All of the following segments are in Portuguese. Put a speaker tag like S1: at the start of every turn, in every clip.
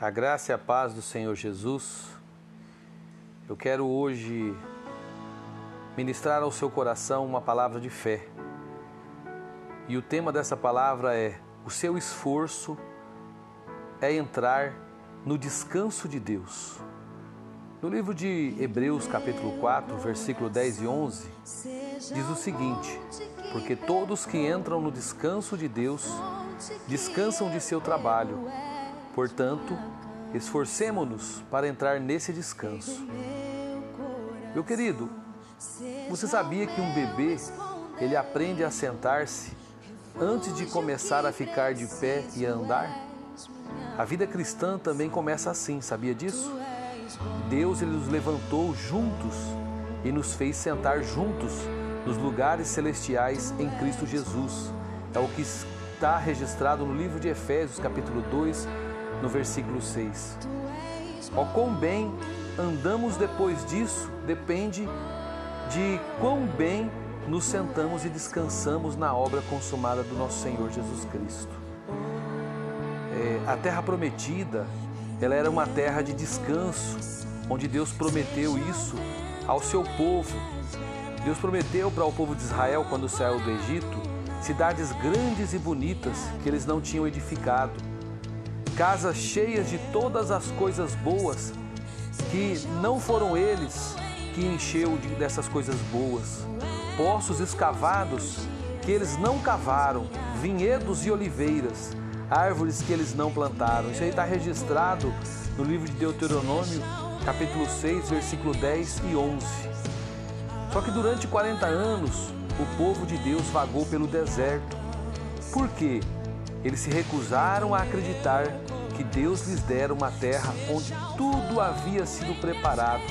S1: A graça e a paz do Senhor Jesus. Eu quero hoje ministrar ao seu coração uma palavra de fé. E o tema dessa palavra é: o seu esforço é entrar no descanso de Deus. No livro de Hebreus, capítulo 4, versículo 10 e 11, diz o seguinte: Porque todos que entram no descanso de Deus descansam de seu trabalho. Portanto, esforcemo-nos para entrar nesse descanso. Meu querido, você sabia que um bebê ele aprende a sentar-se antes de começar a ficar de pé e a andar? A vida cristã também começa assim, sabia disso? Deus ele nos levantou juntos e nos fez sentar juntos nos lugares celestiais em Cristo Jesus. É o que está registrado no livro de Efésios, capítulo 2, no versículo 6. Ó quão bem andamos depois disso depende de quão bem nos sentamos e descansamos na obra consumada do nosso Senhor Jesus Cristo. É, a terra prometida, ela era uma terra de descanso, onde Deus prometeu isso ao seu povo. Deus prometeu para o povo de Israel, quando saiu do Egito, cidades grandes e bonitas que eles não tinham edificado, casas cheias de todas as coisas boas que não foram eles que encheu dessas coisas boas, poços escavados que eles não cavaram, vinhedos e oliveiras, árvores que eles não plantaram. Isso aí está registrado no livro de Deuteronômio, capítulo 6, versículo 10 e 11. Só que durante 40 anos o povo de Deus vagou pelo deserto. Por quê? Eles se recusaram a acreditar que Deus lhes dera uma terra onde tudo havia sido preparado.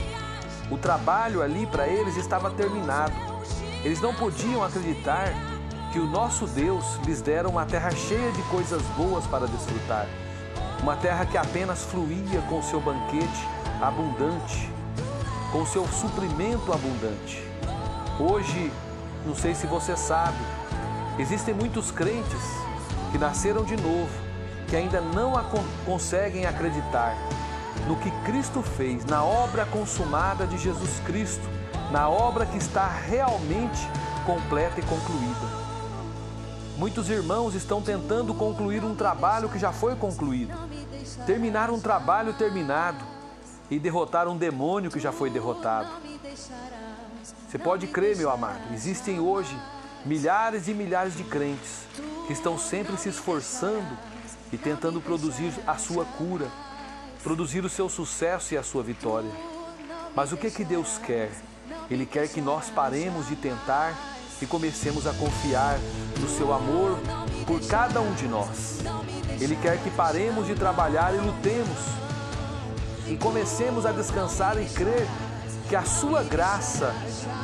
S1: O trabalho ali para eles estava terminado. Eles não podiam acreditar que o nosso Deus lhes dera uma terra cheia de coisas boas para desfrutar. Uma terra que apenas fluía com seu banquete abundante, com seu suprimento abundante. Hoje, não sei se você sabe, existem muitos crentes que nasceram de novo, que ainda não conseguem acreditar no que Cristo fez, na obra consumada de Jesus Cristo, na obra que está realmente completa e concluída. Muitos irmãos estão tentando concluir um trabalho que já foi concluído, terminar um trabalho terminado e derrotar um demônio que já foi derrotado. Você pode crer, meu amado, existem hoje milhares e milhares de crentes que estão sempre se esforçando e tentando produzir a sua cura, produzir o seu sucesso e a sua vitória. Mas o que que Deus quer? Ele quer que nós paremos de tentar e comecemos a confiar no seu amor por cada um de nós. Ele quer que paremos de trabalhar e lutemos e comecemos a descansar e crer que a sua graça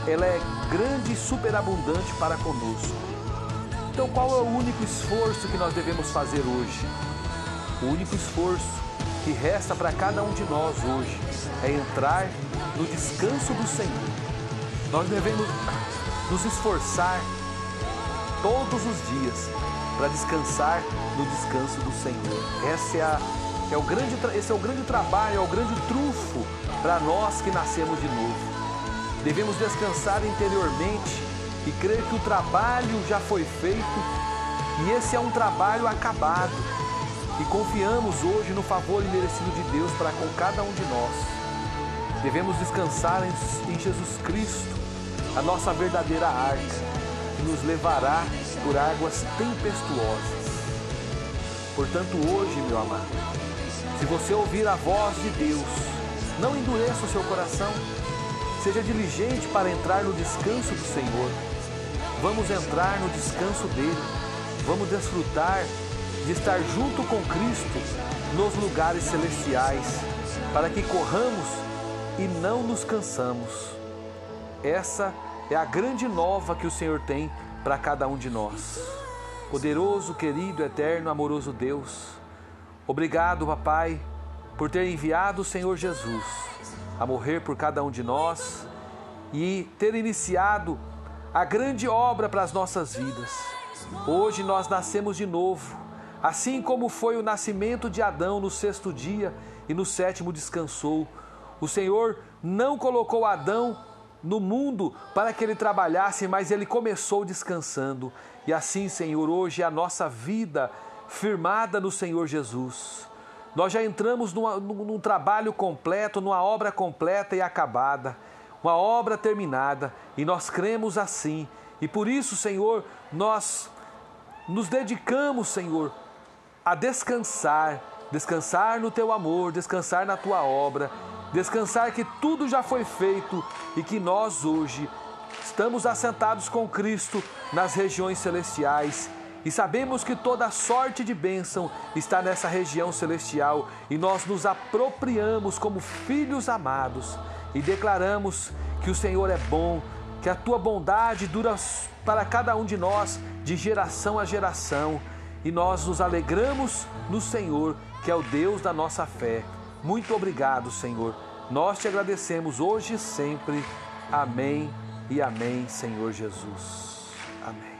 S1: ela é grande e superabundante para conosco. Então, qual é o único esforço que nós devemos fazer hoje? O único esforço que resta para cada um de nós hoje é entrar no descanso do Senhor. Nós devemos nos esforçar todos os dias para descansar no descanso do Senhor. Essa é a, é o grande, esse é o grande trabalho, é o grande trunfo para nós que nascemos de novo. Devemos descansar interiormente e crer que o trabalho já foi feito e esse é um trabalho acabado. E confiamos hoje no favor imerecido de Deus para com cada um de nós. Devemos descansar em, em Jesus Cristo, a nossa verdadeira que nos levará por águas tempestuosas. Portanto, hoje, meu amado, se você ouvir a voz de Deus, não endureça o seu coração, seja diligente para entrar no descanso do Senhor. Vamos entrar no descanso dele, vamos desfrutar de estar junto com Cristo nos lugares celestiais, para que corramos e não nos cansamos. Essa é a grande nova que o Senhor tem para cada um de nós. Poderoso, querido, eterno, amoroso Deus, obrigado, papai, por ter enviado o Senhor Jesus a morrer por cada um de nós e ter iniciado a grande obra para as nossas vidas. Hoje nós nascemos de novo, assim como foi o nascimento de Adão no sexto dia e no sétimo descansou. O Senhor não colocou Adão no mundo para que ele trabalhasse, mas ele começou descansando. E assim, Senhor, hoje é a nossa vida firmada no Senhor Jesus. Nós já entramos numa, num trabalho completo, numa obra completa e acabada, uma obra terminada, e nós cremos assim. E por isso, Senhor, nós nos dedicamos, Senhor, a descansar, descansar no teu amor, descansar na tua obra, descansar que tudo já foi feito e que nós hoje estamos assentados com Cristo nas regiões celestiais e sabemos que toda sorte de bênção está nessa região celestial e nós nos apropriamos como filhos amados e declaramos que o Senhor é bom, que a tua bondade dura para cada um de nós de geração a geração e nós nos alegramos no Senhor, que é o Deus da nossa fé. Muito obrigado, Senhor. Nós te agradecemos hoje e sempre. Amém e amém, Senhor Jesus. Amém.